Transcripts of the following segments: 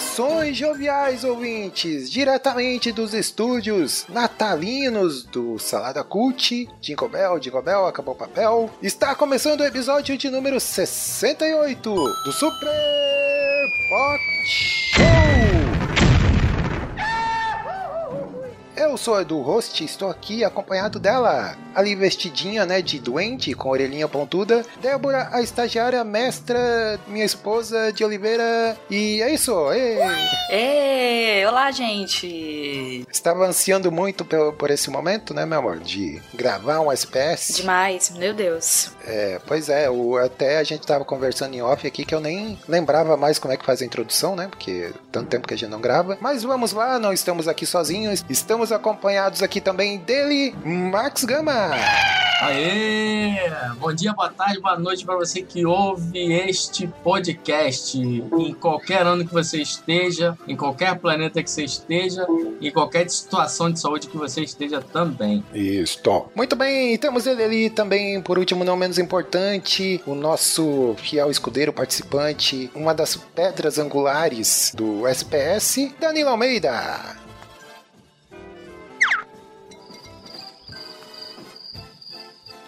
Saudações joviais ouvintes, diretamente dos estúdios natalinos do Salada Cult, Jingle Bell, Jingle Bell, acabou o papel. Está começando o episódio de número 68 do Super Pot Eu sou o Edu Host, estou aqui acompanhado dela, ali vestidinha, né, de doente, com orelhinha pontuda, Débora, a estagiária mestra, minha esposa de Oliveira, e é isso! Ê, olá, gente! Estava ansiando muito por, por esse momento, né, meu amor, de gravar um SPS. Demais, meu Deus. É, pois é, o, até a gente tava conversando em off aqui que eu nem lembrava mais como é que faz a introdução, né, porque tanto tempo que a gente não grava. Mas vamos lá, não estamos aqui sozinhos, estamos acompanhados aqui também dele, Max Gama. Aê! Bom dia, boa tarde, boa noite para você que ouve este podcast. Em qualquer ano que você esteja, em qualquer planeta que você esteja, em qualquer situação de saúde que você esteja também. Isso. Muito bem, temos ele ali também, por último, não menos importante, o nosso fiel escudeiro participante, uma das pedras angulares do SPS, Danilo Almeida.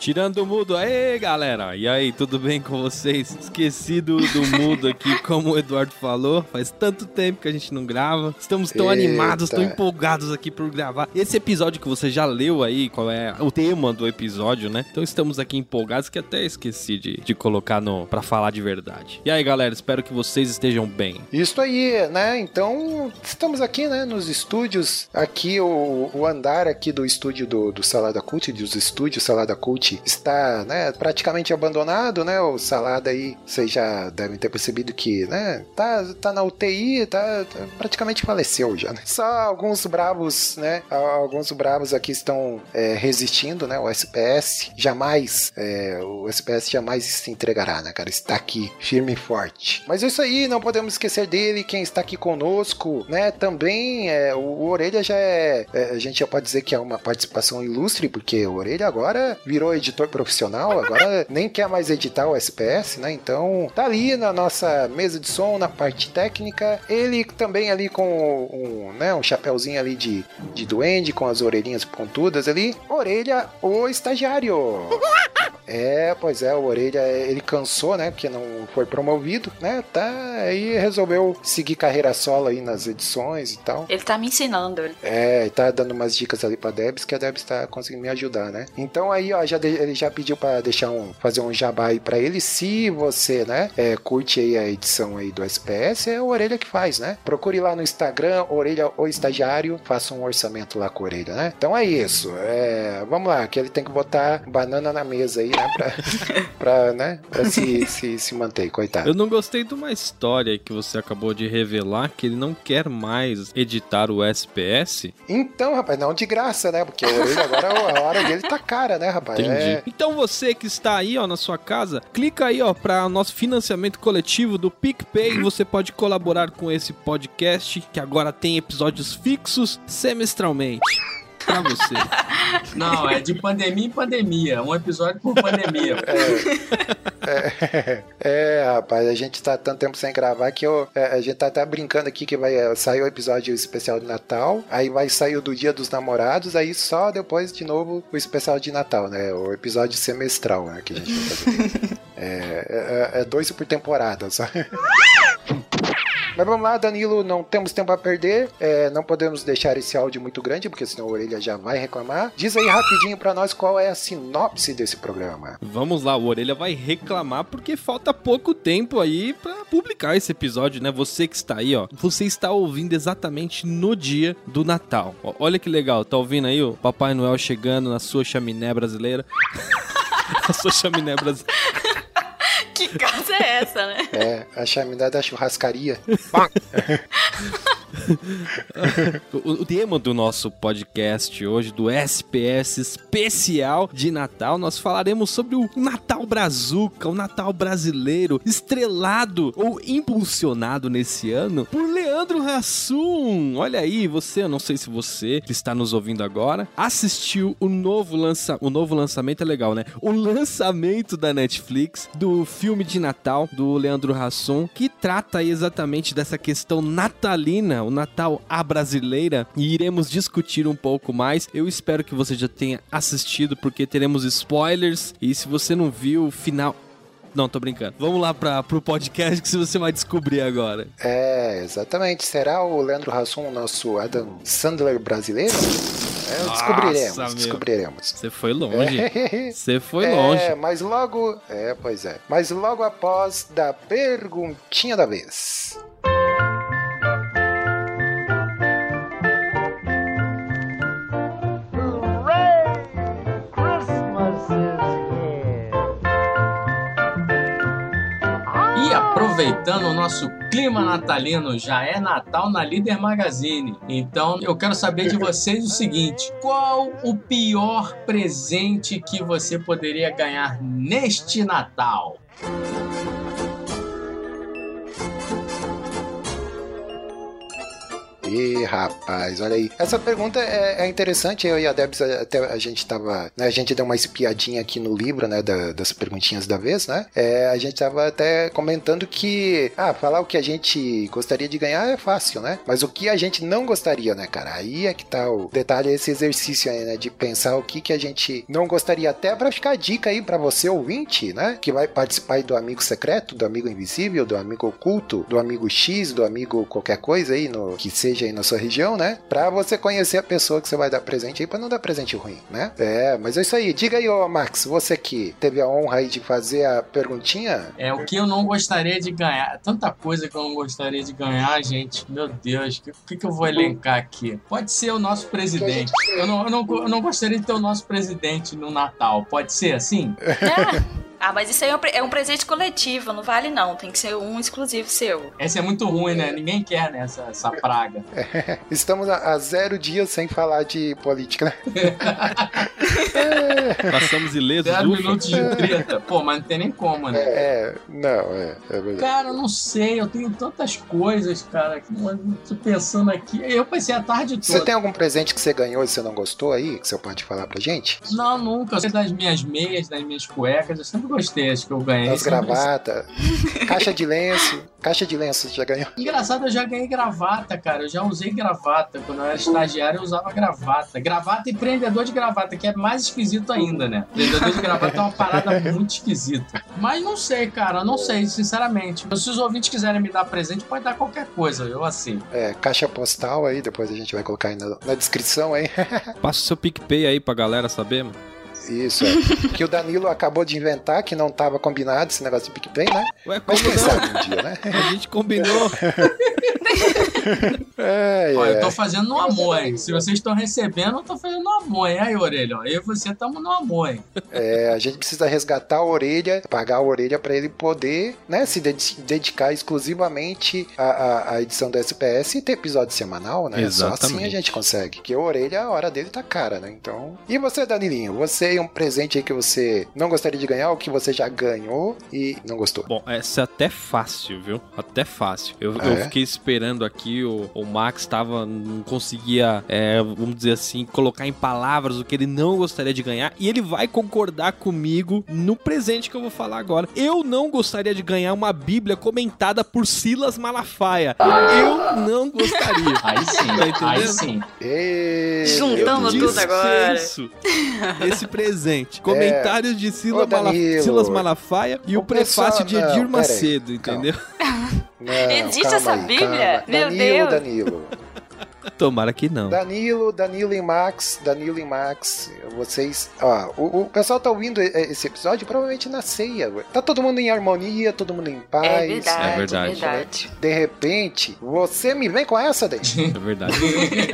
Tirando o mudo, aê galera! E aí, tudo bem com vocês? Esquecido do mudo aqui, como o Eduardo falou, faz tanto tempo que a gente não grava. Estamos tão Eita. animados, tão empolgados aqui por gravar. Esse episódio que você já leu aí, qual é o tema do episódio, né? Então estamos aqui empolgados que até esqueci de, de colocar no para falar de verdade. E aí, galera, espero que vocês estejam bem. Isso aí, né? Então, estamos aqui, né, nos estúdios. Aqui, o, o andar aqui do estúdio do, do Salada Cult, dos estúdios Salada Cult, está, né, praticamente abandonado, né? O Salada aí, vocês já devem ter percebido que, né, tá, tá na UTI, tá, tá- praticamente faleceu já, né? Só alguns bravos, né? Alguns bravos aqui estão é, resistindo, né? O SPS jamais, é, o SPS jamais se entregará, né, cara? Está aqui firme e forte. Mas é isso aí, não podemos esquecer dele, quem está aqui conosco, né? Também é, o, o Orelha já é, é, a gente já pode dizer que é uma participação ilustre, porque o Orelha agora virou editor profissional, agora nem quer mais editar o SPS, né? Então tá ali na nossa mesa de som, na parte técnica, ele também ali com um, né, um chapéuzinho ali de, de duende, com as orelhinhas pontudas ali. Orelha, o estagiário. É, pois é, o Orelha, ele cansou, né? Porque não foi promovido, né? Tá, aí resolveu seguir carreira solo aí nas edições e tal. Ele tá me ensinando. ele- É, tá dando umas dicas ali pra Debs, que a Debs tá conseguindo me ajudar, né? Então aí, ó, já de- ele já pediu pra deixar um, fazer um jabá aí pra ele. Se você, né, é, curte aí a edição aí do SPS, é o Orelha que faz, né? Procure lá no Instagram, Orelha ou Estagiário, faça um orçamento lá com a Orelha, né? Então é isso. É, vamos lá, que ele tem que botar banana na mesa aí, né? Pra, pra, né, pra se, se, se manter, coitado. Eu não gostei de uma história que você acabou de revelar que ele não quer mais editar o SPS. Então, rapaz, não de graça, né? Porque a Orelha agora a hora dele tá cara, né, rapaz? Entendi. É, Então você que está aí, ó, na sua casa, clica aí, ó, para o nosso financiamento coletivo do PicPay. Você pode colaborar com esse podcast que agora tem episódios fixos semestralmente. Pra você. Não, é de pandemia em pandemia. Um episódio por pandemia. É, é, rapaz, a gente tá tanto tempo sem gravar que eu, é, a gente tá até brincando aqui que vai é, sair o episódio especial de Natal, aí vai sair o do Dia dos Namorados, aí só depois de novo o especial de Natal, né? O episódio semestral né, que a gente vai fazer. é, é, é dois por temporada, sabe? Mas vamos lá, Danilo, não temos tempo a perder. é, não podemos deixar esse áudio muito grande, porque senão a orelha já vai reclamar. Diz aí rapidinho pra nós qual é a sinopse desse programa. Vamos lá, o Orelha vai reclamar porque falta pouco tempo aí pra publicar esse episódio, né? Você que está aí, ó, você está ouvindo exatamente no dia do Natal. Ó, olha que legal, tá ouvindo aí o Papai Noel chegando na sua chaminé brasileira? a sua chaminé brasileira. Que casa é essa, né? É, a chaminé da churrascaria. o, o tema do nosso podcast hoje, do SPS especial de Natal, nós falaremos sobre o Natal Brazuca, o Natal brasileiro, estrelado ou impulsionado nesse ano por Leandro Hassum. Olha aí, você, eu não sei se você que está nos ouvindo agora, assistiu o novo lança, o novo lançamento é legal, né? O lançamento da Netflix do filme de Natal do Leandro Hassum, que trata exatamente dessa questão natalina, o Natal à brasileira, e iremos discutir um pouco mais. Eu espero que você já tenha assistido, porque teremos spoilers, e se você não viu o final. Não, tô brincando. Vamos lá para pro podcast que você vai descobrir agora. É, exatamente. Será o Leandro Hassum o nosso Adam Sandler brasileiro? É, descobriremos, descobriremos. Você foi longe. É. Você foi é, longe. mas logo. É, pois é. Mas logo após da perguntinha da vez. Aproveitando o nosso clima natalino, já é Natal na Líder Magazine. Então eu quero saber de vocês o seguinte: qual o pior presente que você poderia ganhar neste Natal? Rapaz, olha aí. Essa pergunta é, é interessante. Eu e a Debs até a gente tava. Né, a gente deu uma espiadinha aqui no livro, né? da- das perguntinhas da vez, né? É, a gente tava até comentando que. Ah, falar o que a gente gostaria de ganhar é fácil, né? Mas o que a gente não gostaria, né, cara? Aí é que tá o detalhe, esse exercício aí, né? De pensar o que, que a gente não gostaria, até pra ficar a dica aí pra você, ouvinte, né? Que vai participar do amigo secreto, do amigo invisível, do amigo oculto, do amigo X, do amigo qualquer coisa aí, no, que seja aí na sua região, né? Pra você conhecer a pessoa que você vai dar presente aí, pra não dar presente ruim, né? É, mas é isso aí. Diga aí, ô Max, você que teve a honra aí de fazer a perguntinha. É o que eu não gostaria de ganhar. Tanta coisa que eu não gostaria de ganhar, gente. Meu Deus, o que, que, que eu vou elencar aqui? Pode ser o nosso presidente. Eu não, eu, não, eu não gostaria de ter o nosso presidente no Natal. Pode ser assim? Ah, ah, mas isso aí é um, é um presente coletivo, não vale não. Tem que ser um exclusivo seu. Essa é muito ruim, né? Ninguém quer, né? Essa, essa praga. Estamos a, a zero dias sem falar de política, né? Passamos ilesos, 10 ufa. minutos de treta. Pô, mas não tem nem como, né? É, não, é, é verdade. Cara, eu não sei, eu tenho tantas coisas, cara, que eu tô pensando aqui. Eu pensei a tarde toda. Você tem algum presente que você ganhou e você não gostou aí, que você pode falar pra gente? Não, nunca. Eu sei das minhas meias, das minhas cuecas, eu sempre gostei, acho que eu ganhei. As gravatas, caixa de lenço, caixa de lenço você já ganhou? Engraçado, eu já ganhei gravata, cara. Eu já usei gravata. Quando eu era estagiário, eu usava gravata. Gravata e prendedor de gravata, que é mais esquisito ainda, né? Prendedor de gravata é uma parada muito esquisita. Mas não sei, cara. Não sei, sinceramente. Se os ouvintes quiserem me dar presente, pode dar qualquer coisa. Eu aceito. É, caixa postal aí, depois a gente vai colocar aí na, na descrição aí. Passa o seu PicPay aí pra galera saber, mano. Isso, é. que o Danilo acabou de inventar, que não tava combinado esse negócio de PicPay, né? Ué, Mas como quem não? sabe um dia, né? A gente combinou. É, Ó, eu é. tô fazendo no amor, hein? Se vocês estão recebendo, eu tô fazendo no amor, hein? Aí, orelha, ó. Eu e você estamos no amor, hein? É, a gente precisa resgatar a orelha, pagar a orelha pra ele poder, né, se dedi- dedicar exclusivamente à, à- à edição do SPS e ter episódio semanal, né? Só assim a Exatamente. gente consegue. Porque a orelha, a hora dele tá cara, né? Então. E você, Danilinho? Você um presente aí que você não gostaria de ganhar, ou que você já ganhou e não gostou? Bom, essa é até fácil, viu? Até fácil. Eu, Ah, eu é? fiquei esperando aqui, o, o Max tava, não conseguia, é, vamos dizer assim, colocar em palavras o que ele não gostaria de ganhar. E ele vai concordar comigo no presente que eu vou falar agora. Eu não gostaria de ganhar uma Bíblia comentada por Silas Malafaia. Eu não gostaria. Aí sim, Tá entendendo? aí sim. Ei, Juntamos tudo agora. Esse presente. Comentários de Silas, Ô, Danilo. Mala- Silas Malafaia e o, O pessoal- prefácio de Edir Macedo, calma. entendeu? Não, Existe essa aí, Bíblia? calma. Meu Danilo, Deus. Danilo. Tomara que não. Danilo, Danilo e Max, Danilo e Max, vocês. Ó, o, o pessoal tá ouvindo esse episódio provavelmente na ceia. ué. Tá todo mundo em harmonia, todo mundo em paz. É verdade, É é verdade. verdade. De repente, você me vem com essa daí. É verdade.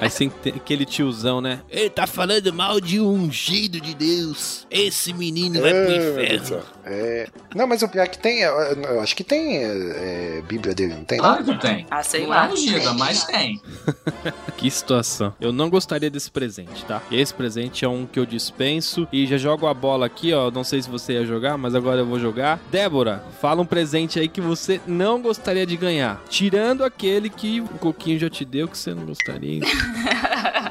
Aí sem aquele tiozão, né? Ele tá falando mal de um ungido de Deus. Esse menino vai pro Ah, inferno. É. Não, mas o pior é que tem. Eu, eu acho que tem é, é, Bíblia dele, não tem? Claro que tem. Ah, sei Não lá. é ungida, mas tem. Que situação. Eu não gostaria desse presente, tá? Esse presente é um que eu dispenso e já jogo a bola aqui, ó. Não sei se você ia jogar, mas agora eu vou jogar. Débora, fala um presente aí que você não gostaria de ganhar. Tirando aquele que o Coquinho já te deu que você não gostaria.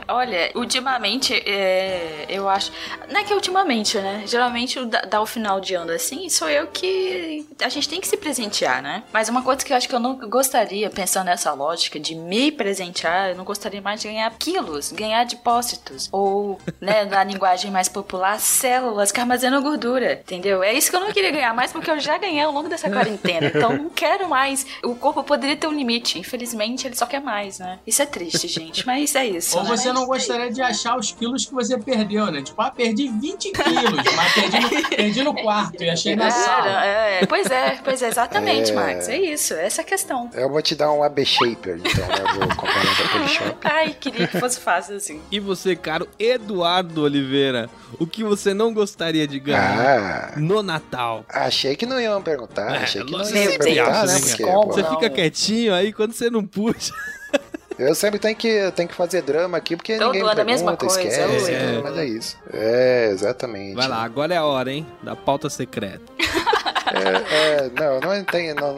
Olha, ultimamente, é, eu acho. Não é que ultimamente, né? Geralmente, da- dá o final de ano assim, sou eu que. A gente tem que se presentear, né? Mas uma coisa que eu acho que eu não gostaria, pensando nessa lógica de me presentear, eu não gostaria mais de ganhar quilos, ganhar depósitos. Ou, né, na linguagem mais popular, células que armazenam gordura. Entendeu? É isso que eu não queria ganhar mais, porque eu já ganhei ao longo dessa quarentena. Então, não quero mais. O corpo poderia ter um limite. Infelizmente, ele só quer mais, né? Isso é triste, gente. Mas é isso. Ou né? você não gostaria de achar os quilos que você perdeu, né? Tipo, ah, perdi 20 quilos, mas perdi no, perdi no quarto e achei na sala. É, é, pois é, pois é, exatamente, É. Max. É isso, essa é a questão. Eu vou te dar um AB Shaper, então, né? Eu vou comprar um. Ai, queria que fosse fácil assim. E você, caro Eduardo Oliveira, o que você não gostaria de ganhar Ah, no Natal? achei que não iam perguntar. É, achei que não iam perguntar, né? né, Porque, Você Não. fica quietinho aí quando você não puxa. Eu sempre tenho que, tenho que fazer drama aqui, porque Todo ninguém me ano é a mesma pergunta, coisa, esquece, é. tudo, mas é isso. É, exatamente. Vai lá, agora é a hora, hein? Da pauta secreta. É, é, não, não tem, não,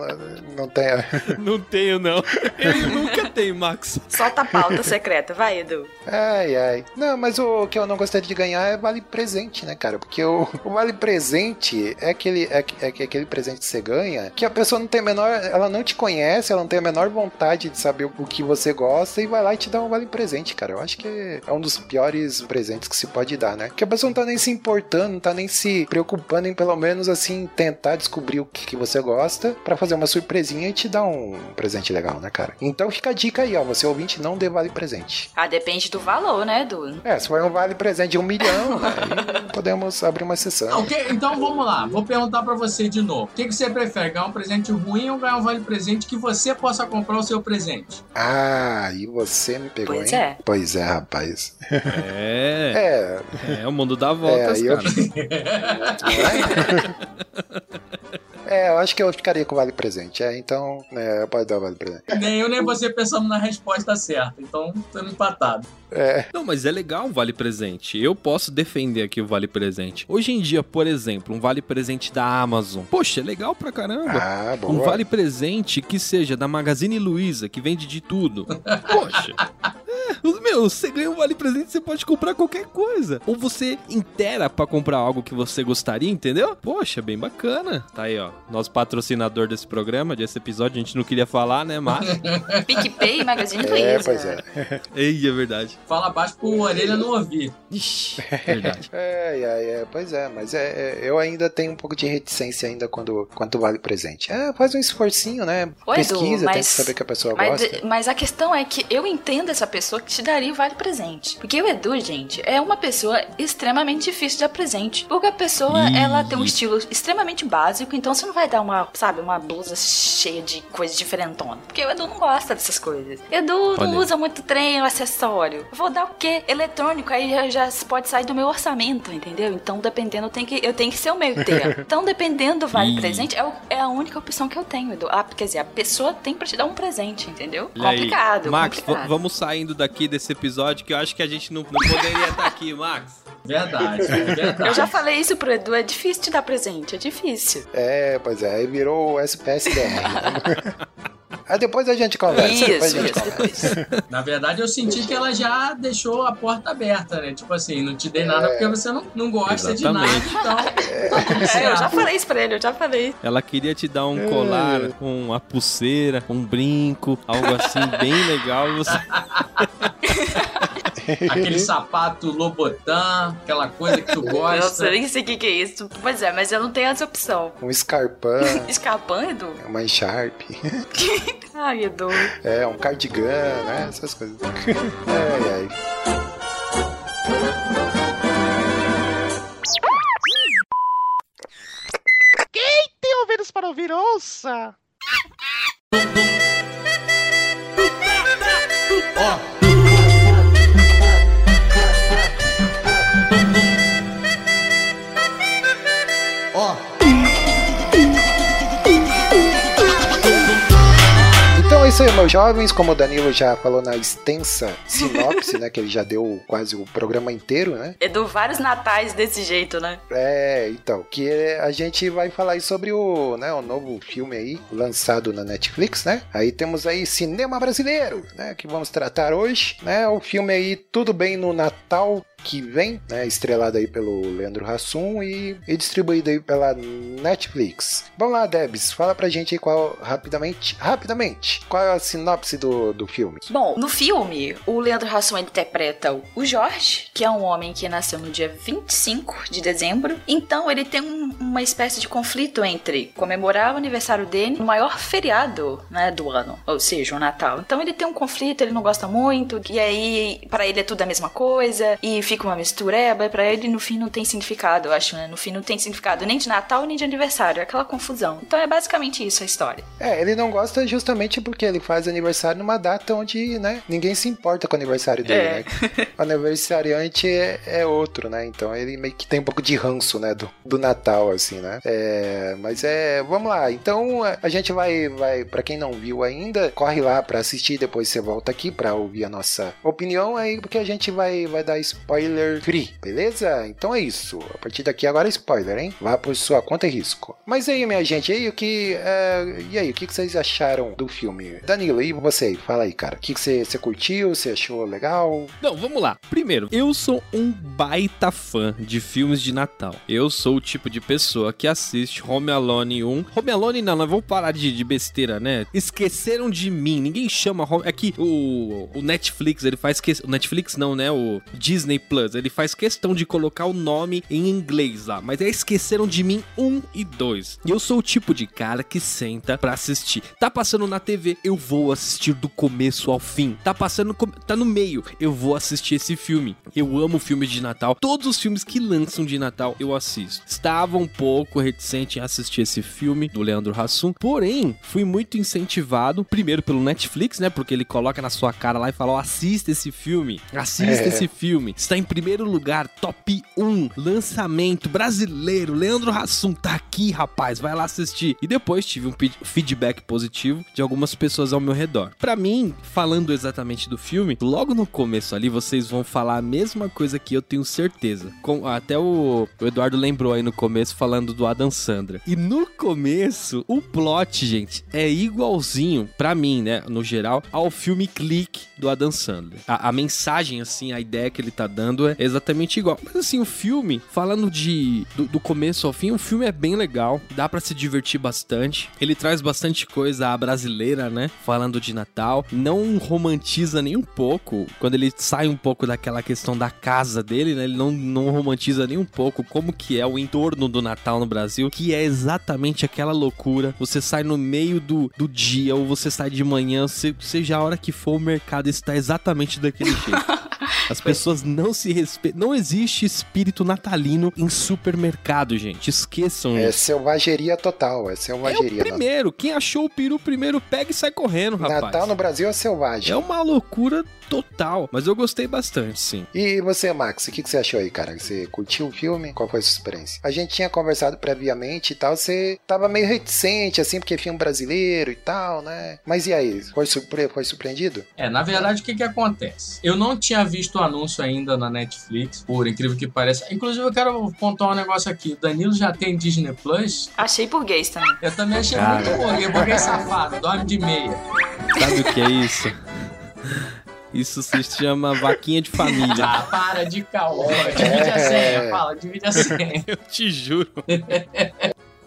não tem. Não tenho, não. Ele nunca tem, Max. Solta a pauta secreta, vai, Edu. Ai, ai. Não, mas o que eu não gostaria de ganhar é vale presente, né, cara? Porque o, o vale presente é aquele, é, é aquele presente que você ganha que a pessoa não tem a menor. Ela não te conhece, ela não tem a menor vontade de saber o que você gosta e vai lá e te dá um vale presente, cara. Eu acho que é um dos piores presentes que se pode dar, né? Que a pessoa não tá nem se importando, não tá nem se preocupando em pelo menos assim tentar descobrir o que, que você gosta pra fazer uma surpresinha e te dar um presente legal, né, cara? Então fica a dica aí, ó. Você ouvinte não dê vale presente. Ah, depende do valor, né, Edu? É, se for um vale presente de um milhão, aí podemos abrir uma sessão. o que- então vamos lá, vou perguntar pra você de novo. O que, que você prefere, ganhar um presente ruim ou ganhar um vale presente que você possa comprar o seu presente? Ah, e você me pegou, Pois hein? é. Pois é, rapaz. É, É, é, o mundo dá voltas, aí eu- cara. é, eu acho que eu ficaria com o vale presente. É, então, é, pode dar o vale presente. Nem eu nem você pensamos na resposta certa, então estamos empatados. É, Não, mas é legal um vale presente. Eu posso defender aqui o vale presente. Hoje em dia, por exemplo, um vale presente da Amazon. Poxa, é legal pra caramba. ah, boa. Um vale presente que seja da Magazine Luiza, que vende de tudo. Poxa. É, os- meu, você ganha um vale presente, você pode comprar qualquer coisa. Ou você inteira pra comprar algo que você gostaria, entendeu? Poxa, bem bacana. Tá aí, ó. Nosso patrocinador desse programa, desse episódio, a gente não queria falar, né, mas. PicPay, Magazine É, Luiza. pois é. Ei, é verdade. Fala baixo pro orelha não ouvir. Ixi, verdade. É, é, é, pois é, mas é, é, eu ainda tenho um pouco de reticência ainda quando, quando vale presente. É, faz um esforcinho, né? Edu, Pesquisa, mas- tenta saber o que a pessoa Mas, gosta. mas a questão é que eu entendo essa pessoa que te daria o vale presente. Porque o Edu, gente, é uma pessoa extremamente difícil de dar presente. Porque a pessoa, ela tem um estilo extremamente básico, então você não vai dar uma, sabe, uma blusa cheia de coisas diferentona. Porque o Edu não gosta dessas coisas. Edu não Olha. usa muito trem, acessório. Eu Vou dar o quê? Eletrônico, aí já, já pode sair do meu orçamento, entendeu? Então, dependendo, eu tenho que, eu tenho que ser o meio termo. Então, dependendo do vale presente, é, o- é a única opção que eu tenho, Edu. Ah, quer dizer, a pessoa tem pra te dar um presente, entendeu? Olha aí. complicado, Max, v- complicado. vamos saindo daqui desse episódio que eu acho que a gente não, não poderia estar aqui, Max. Verdade, verdade. Eu já falei isso pro Edu, é difícil te dar presente, é difícil. É, pois é, aí virou o SPSDR. aí depois a gente conversa. depois a Isso, gente isso, conversa. depois. Na verdade, eu senti que ela já deixou a porta aberta, né? Tipo assim, não te dei nada porque você não, não gosta Exatamente. de nada, então tudo É, eu já falei isso pra ele, eu já falei. Ela queria te dar um colar, uma pulseira, um brinco, algo assim bem legal. E você... aquele sapato Lobotan, aquela coisa que tu Nossa, gosta. eu nem sei o que, que é isso. Pois é, mas eu não tenho essa opção. Um Scarpan, Escapando, Edu? uma Sharp, Ai, Edu. é, um cardigan, né? Essas coisas. Ai, ai. Tem ouvidos para ouvir, ouça! Isso aí, meus jovens. Como o Danilo já falou na extensa sinopse, né? Que ele já deu quase o programa inteiro, né? Edu, vários natais desse jeito, né? É, então, que a gente vai falar aí sobre o, né, o novo filme aí, lançado na Netflix, né? Aí temos aí cinema brasileiro, né, que vamos tratar hoje, né? O filme aí Tudo Bem no Natal que vem, né, estrelado aí pelo Leandro Hassum e, e distribuído aí pela Netflix. Vamos lá, Debs, fala pra gente aí qual, rapidamente, rapidamente, qual é a sinopse do, do filme? Bom, no filme, o Leandro Hassum interpreta o Jorge, que é um homem que nasceu no dia 25 de dezembro. Então, ele tem um- uma espécie de conflito entre comemorar o aniversário dele, o maior feriado, né, do ano, ou seja, o Natal. Então, ele tem um conflito, ele não gosta muito, e aí, pra ele é tudo a mesma coisa, e fica uma mistureba, e pra ele, no fim, não tem significado, eu acho, né? No fim, não tem significado nem de Natal, nem de aniversário, é aquela confusão. Então, é basicamente isso a história. É, ele não gosta justamente porque ele faz aniversário numa data onde, né, ninguém se importa com o aniversário dele, É. né? O aniversariante é, é outro, né? Então ele meio que tem um pouco de ranço, né, do, do Natal, assim, né? É, mas é, vamos lá. Então a gente vai, vai para quem não viu ainda, corre lá pra assistir, depois você volta aqui pra ouvir a nossa opinião aí, porque a gente vai, vai dar spoiler free, beleza? Então é isso. A partir daqui agora é spoiler, hein? Vá por sua conta e risco. Mas aí, minha gente, aí o que, é, e aí, o que vocês acharam do filme? Danilo, e você? Fala aí, cara. O que você, curtiu? Você achou legal? Não, vamos lá. Primeiro, eu sou um baita fã de filmes de Natal. Eu sou o tipo de pessoa que assiste Home Alone 1. Home Alone não, nós vamos parar de, de besteira, né? Esqueceram de mim. Ninguém chama Home... É que o, o Netflix, ele faz... O Netflix não, né? O Disney Plus, ele faz questão de colocar o nome em inglês lá. Mas é Esqueceram de mim 1 e 2. E eu sou o tipo de cara que senta pra assistir. Tá passando na TV, eu vou assistir do começo ao fim. Tá passando, tá no meio, eu vou assistir esse filme. Eu amo filmes de Natal. Todos os filmes que lançam de Natal eu assisto. Estava um pouco reticente em assistir esse filme do Leandro Hassum, porém fui muito incentivado, primeiro pelo Netflix, né? Porque ele coloca na sua cara lá e fala: ó, assista esse filme, assista É. esse filme. Está em primeiro lugar, top 1, lançamento brasileiro. Leandro Hassum tá aqui, rapaz, vai lá assistir. E depois tive um feedback positivo de algumas pessoas ao meu redor. Pra mim, falando exatamente do filme, logo no começo ali vocês vão falar a mesma coisa que eu tenho certeza. Com- até o, o Eduardo lembrou aí no começo falando do Adam Sandra. E no começo, o plot, gente, é igualzinho, pra mim, né, no geral, ao filme Clique do Adam Sandler. A, a mensagem, assim, a ideia que ele tá dando é exatamente igual. Mas assim, o filme, falando de do, do começo ao fim, o filme é bem legal, dá pra se divertir bastante. Ele traz bastante coisa brasileira, né? Falando de Natal, não romantiza nem um pouco. Quando ele sai um pouco daquela questão da casa dele, né? Ele não, não romantiza nem um pouco como que é o entorno do Natal no Brasil, que é exatamente aquela loucura. Você sai no meio do, do dia ou você sai de manhã, se- seja a hora que for, o mercado está exatamente daquele jeito. As pessoas não se respeitam. Não existe espírito natalino em supermercado, gente. Esqueçam É isso. selvageria total, é É o selvageria. primeiro. Quem achou o peru primeiro pega e sai correndo, rapaz. Natal no Brasil é selvagem. É uma loucura total. Mas eu gostei bastante, sim. E você, Max, o que, que você achou aí, cara? Você curtiu o filme? Qual foi a sua experiência? A gente tinha conversado previamente e tal, você tava meio reticente, assim, porque é filme brasileiro e tal, né? Mas e aí? Foi, surpre... foi surpreendido? É, na verdade, o que que acontece? Eu não tinha visto o anúncio ainda na Netflix, por incrível que pareça. Inclusive, eu quero pontuar um negócio aqui. O Danilo já tem Disney Plus. Achei burguês também. Eu também achei Cara. muito bom. Burguês safado, dorme de meia. Sabe o que é isso? Isso se chama vaquinha de família. Ah, para de caô. Divide a senha, fala, divide a senha. Eu te juro.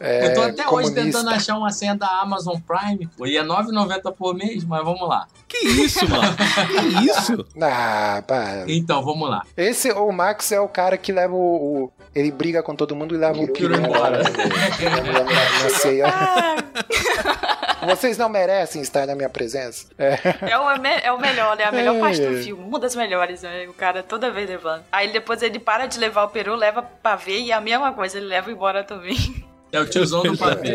é, Eu tô até hoje comunista. tentando achar uma senha da Amazon Prime. Pô, e é R$ 9,90 por mês, mas vamos lá. Que isso, mano? Que isso? Ah, pá. Então, vamos lá. Esse, o Max é o cara que leva o. o- ele briga com todo mundo e leva o Piro piro embora. ceia. Vocês não merecem estar na minha presença. É. É o, é o melhor, né? A melhor Ai, parte do ai. filme. Uma das melhores, né? O cara toda vez levando. Aí depois ele para de levar o peru, leva pra ver e é a mesma coisa, ele leva embora também. É o tiozão do pavê.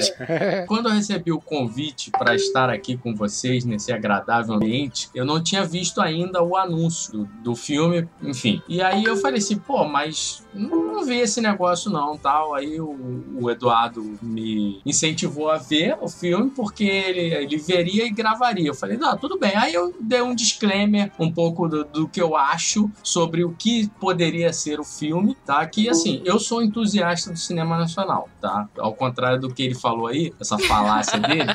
Quando eu recebi o convite para estar aqui com vocês nesse agradável ambiente, eu não tinha visto ainda o anúncio do, do filme, enfim. E aí eu falei assim, pô, mas não, não vi esse negócio não, tal. Aí o, o Eduardo me incentivou a ver o filme porque ele, ele veria e gravaria. Eu falei, não, tudo bem. Aí eu dei um disclaimer um pouco do, do que eu acho sobre o que poderia ser o filme, tá? Que assim, eu sou entusiasta do cinema nacional, tá? Ao contrário do que ele falou aí, essa falácia dele,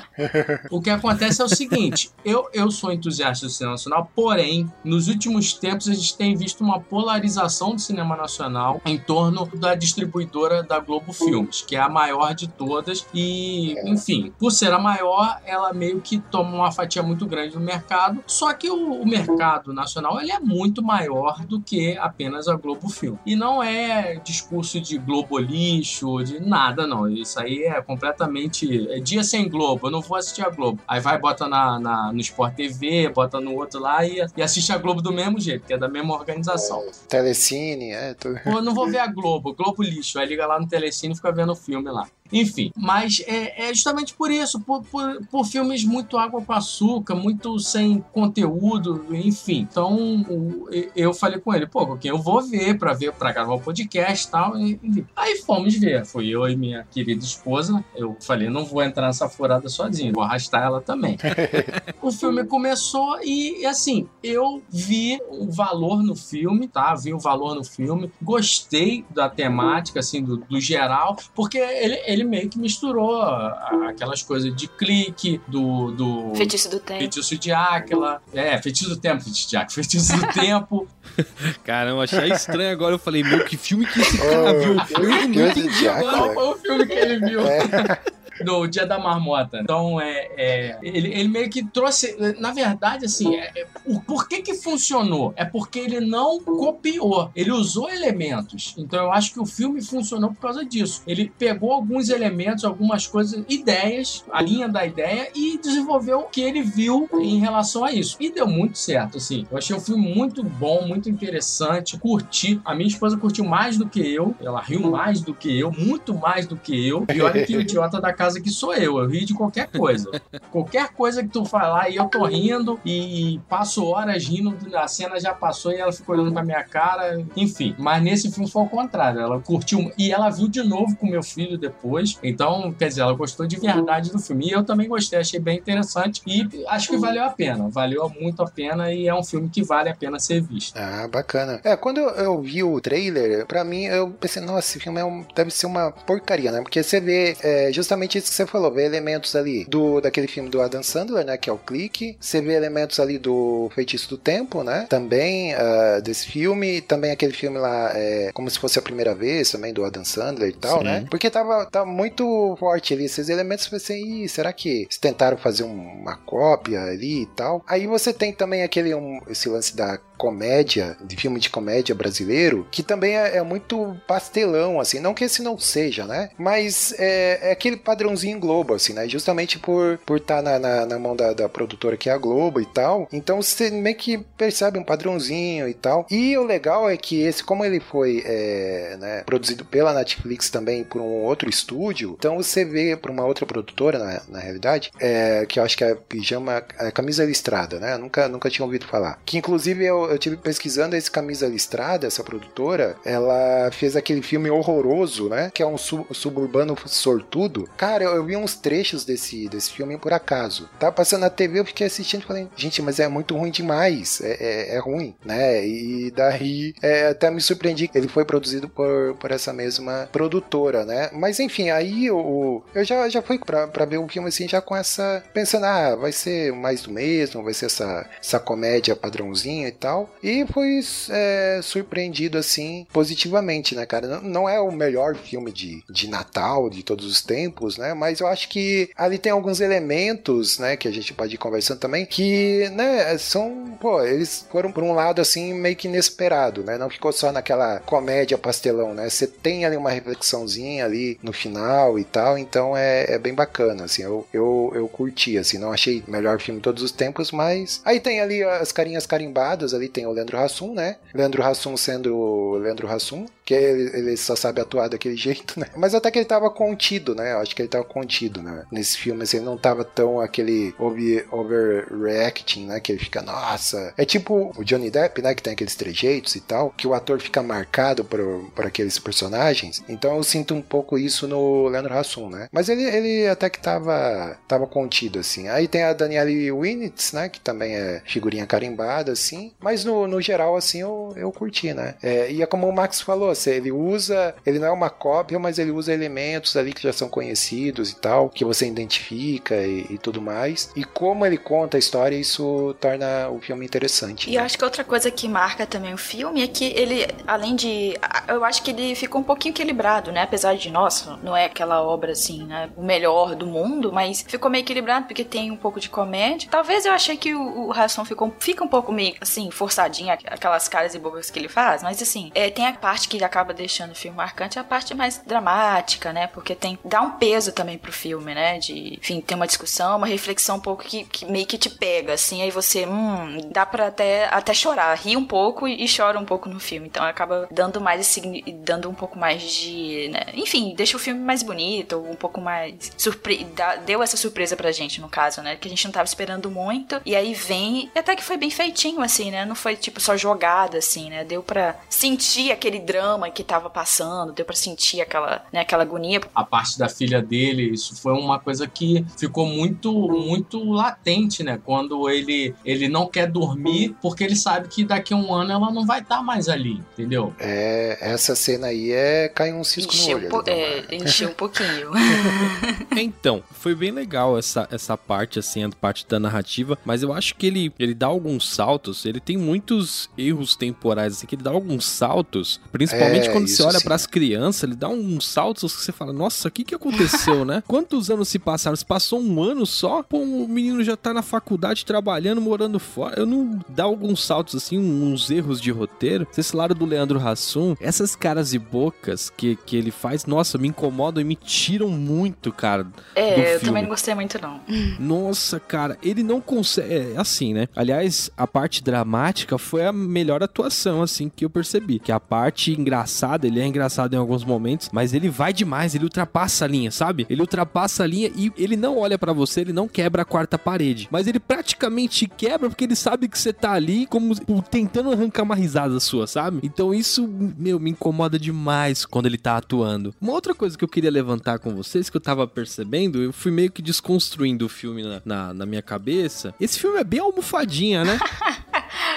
o que acontece é o seguinte: eu, eu sou entusiasta do cinema nacional, porém, nos últimos tempos a gente tem visto uma polarização do cinema nacional em torno da distribuidora da Globo Filmes, que é a maior de todas, e, enfim, por ser a maior, ela meio que toma uma fatia muito grande do mercado. Só que o, o mercado nacional ele é muito maior do que apenas a Globo Filme. E não é discurso de Globo lixo, de nada, não. Isso aí é completamente. É dia sem Globo, eu não vou assistir a Globo. Aí vai, bota na, na- no Sport TV, bota no outro lá e, e assiste a Globo do mesmo jeito, que é da mesma organização. Telecine, é. tu- Pô, eu não vou ver a Globo, Globo lixo. Aí liga lá no Telecine e fica vendo o filme lá. Enfim, mas é, é justamente por isso, por, por, por filmes muito água com açúcar, muito sem conteúdo, enfim. Então o- eu falei com ele, pô, quem eu vou ver pra ver, pra gravar o podcast e tal. e- enfim. Aí fomos ver. Fui eu e minha querida esposa. Eu falei, não vou entrar nessa furada sozinho, vou arrastar ela também. o filme começou e, e, assim, eu vi o valor no filme, tá? Vi o valor no filme, gostei da temática, assim, do, do geral, porque ele, ele meio que misturou a- aquelas coisas de clique, do, do Feitiço do tempo. feitiço de Áquila, é, feitiço do tempo, feitiço de Áquila, feitiço do tempo, Caramba, achei estranho agora. Eu falei, meu, que filme que esse cara Oh, viu? Eu não entendi agora. qual foi o filme que ele viu? Do Dia da Marmota. Então, é, é, ele, ele meio que trouxe. Na verdade, assim, é, é, o por que que funcionou? É porque ele não copiou. Ele usou elementos. Então, eu acho que o filme funcionou por causa disso. Ele pegou alguns elementos, algumas coisas, ideias, a linha da ideia e desenvolveu o que ele viu em relação a isso. E deu muito certo, assim. Eu achei o filme muito bom, muito interessante. Curti. A minha esposa curtiu mais do que eu. Ela riu mais do que eu, muito mais do que eu. Olha que o idiota da casa que sou eu. Eu rio de qualquer coisa. qualquer coisa que tu falar e eu tô rindo e passo horas rindo, a cena já passou e ela ficou olhando pra minha cara, enfim. Mas nesse filme foi o contrário, ela curtiu e ela viu de novo com meu filho depois. Então, quer dizer, ela gostou de verdade do filme. E eu também gostei, achei bem interessante e acho que valeu a pena. Valeu muito a pena e é um filme que vale a pena ser visto. Ah, bacana. É, quando eu, eu vi o trailer, pra mim, eu pensei, nossa, esse filme é um- deve ser uma porcaria, né? Porque você vê é, justamente isso que você falou, vê elementos ali do daquele filme do Adam Sandler, né? Que é o Clique. Você vê elementos ali do Feitiço do Tempo, né? Também ah, desse filme. Também aquele filme lá, é, como se fosse a primeira vez, também do Adam Sandler e tal, Sim. né? Porque tava, tava muito forte ali esses elementos. Eu pensei, Ih, será que eles tentaram fazer um- uma cópia ali e tal? Aí você tem também aquele um, esse lance da comédia, de filme de comédia brasileiro, que também é, é muito pastelão, assim, não que esse não seja, né? Mas é, é aquele padrãozinho Globo, assim, né? Justamente por estar por tá na, na, na mão da, da produtora que é a Globo e tal. Então você meio que percebe um padrãozinho e tal. E o legal é que esse, como ele foi é, né, produzido pela Netflix também por um outro estúdio, então você vê por uma outra produtora, na, na realidade, é, que eu acho que é Pijama, é Camisa Listrada, né? Eu nunca, nunca tinha ouvido falar. Que inclusive eu, eu tive pesquisando esse Camisa Listrada, essa produtora, ela fez aquele filme horroroso, né? Que é um su- suburbano sortudo. Cara, Cara, eu, vi uns trechos desse, desse filme por acaso. Tava passando na TV, eu fiquei assistindo e falei, gente, mas é muito ruim demais. É, é, é ruim, né? E daí é, até me surpreendi ele foi produzido por, por essa mesma produtora, né? Mas enfim, aí eu, eu já, já fui pra, pra ver o filme assim, já com essa. pensando, ah, vai ser mais do mesmo, vai ser essa, essa comédia padrãozinha e tal. E fui é, surpreendido assim, positivamente, né, cara? Não, não é o melhor filme de, de Natal de todos os tempos, né? Mas eu acho que ali tem alguns elementos, né, que a gente pode ir conversando também, que, né, são, pô, eles foram por um lado assim meio que inesperado, né? Não ficou só naquela comédia pastelão, né? Você tem ali uma reflexãozinha ali no final e tal, então é, é bem bacana, assim, eu, eu, eu curti, assim, não achei melhor filme de todos os tempos, mas aí tem ali as carinhas carimbadas, ali tem o Leandro Hassum, né? Leandro Hassum sendo o Leandro Hassum, que ele, ele, só sabe atuar daquele jeito, né? Mas até que ele tava contido, né? Eu acho que ele tava contido, né? Nesse filme, assim, ele não tava tão aquele over, overreacting, né? Que ele fica, nossa. É tipo o Johnny Depp, né? Que tem aqueles trejeitos e tal, que o ator fica marcado por, por aqueles personagens. Então eu sinto um pouco isso no Leandro Hassum, né? Mas ele, ele até que tava, tava contido, assim. Aí tem a Danielle Winnitz, né? Que também é figurinha carimbada, assim. Mas no, no geral, assim, eu, eu curti, né? É, e é como o Max falou, assim, ele usa, ele não é uma cópia, mas ele usa elementos ali que já são conhecidos e tal, que você identifica e, e tudo mais. E como ele conta a história, isso torna o filme interessante. E né? eu acho que outra coisa que marca também o filme é que ele, além de. Eu acho que ele ficou um pouquinho equilibrado, né? Apesar de, nossa, não é aquela obra assim, né? O melhor do mundo, mas ficou meio equilibrado porque tem um pouco de comédia. Talvez eu achei que o, o ficou, fica um pouco meio assim, forçadinho, aquelas caras e bobas que ele faz, mas assim, é, tem a parte que acaba deixando o filme marcante, é a parte mais dramática, né? Porque tem. dá um peso também pro filme, né? De, enfim, tem uma discussão, uma reflexão um pouco que, que meio que te pega, assim, aí você, hum, dá pra até, até chorar, rir um pouco e, e chora um pouco no filme. Então acaba dando mais esse, dando um pouco mais de. Né? Enfim, deixa o filme mais bonito, um pouco mais. Surpre deu essa surpresa pra gente, no caso, né? Que a gente não tava esperando muito. E aí vem. E até que foi bem feitinho, assim, né? Não foi tipo só jogada, assim, né? Deu pra sentir aquele drama que tava passando, deu pra sentir aquela, né, aquela agonia. A parte da filha dele, isso foi uma coisa que ficou muito, muito latente, né? Quando ele, ele não quer dormir porque ele sabe que daqui a um ano ela não vai estar mais ali, entendeu? É, essa cena aí é caiu um cisco Encheu, no olho. um po- ali, é, encheu um pouquinho. Então, foi bem legal essa, essa parte, assim, a parte da narrativa, mas eu acho que ele, ele dá alguns saltos, ele tem muitos erros temporais, assim, que ele dá alguns saltos, principalmente É, quando você olha sim. pras crianças, ele dá uns saltos que você fala, nossa, o que que aconteceu, né? Quantos anos se passaram? Se passou um ano só? Pô, o menino já tá na faculdade, trabalhando, morando fora. Eu não dá alguns saltos, assim, uns erros de roteiro. Esse lado do Leandro Hassum, essas caras e bocas que, que ele faz, nossa, me incomodam e me tiram muito, cara, É, eu também não gostei muito, não. Nossa, cara, ele não consegue. É assim, né? Aliás, a parte dramática foi a melhor atuação, assim, que eu percebi. Que a parte engraçada, ele é engraçado em alguns momentos, mas ele vai demais, ele ultrapassa a linha, sabe? Ele ultrapassa a linha e ele não olha pra você, ele não quebra a quarta parede. Mas ele praticamente quebra porque ele sabe que você tá ali como tipo, tentando arrancar uma risada sua, sabe? Então isso, meu, me incomoda demais quando ele tá atuando. Uma outra coisa que eu queria levantar com vocês, que eu tava percebendo, eu fui meio que desconstruindo o filme na, na, na minha cabeça. Esse filme é bem almofadinha, né?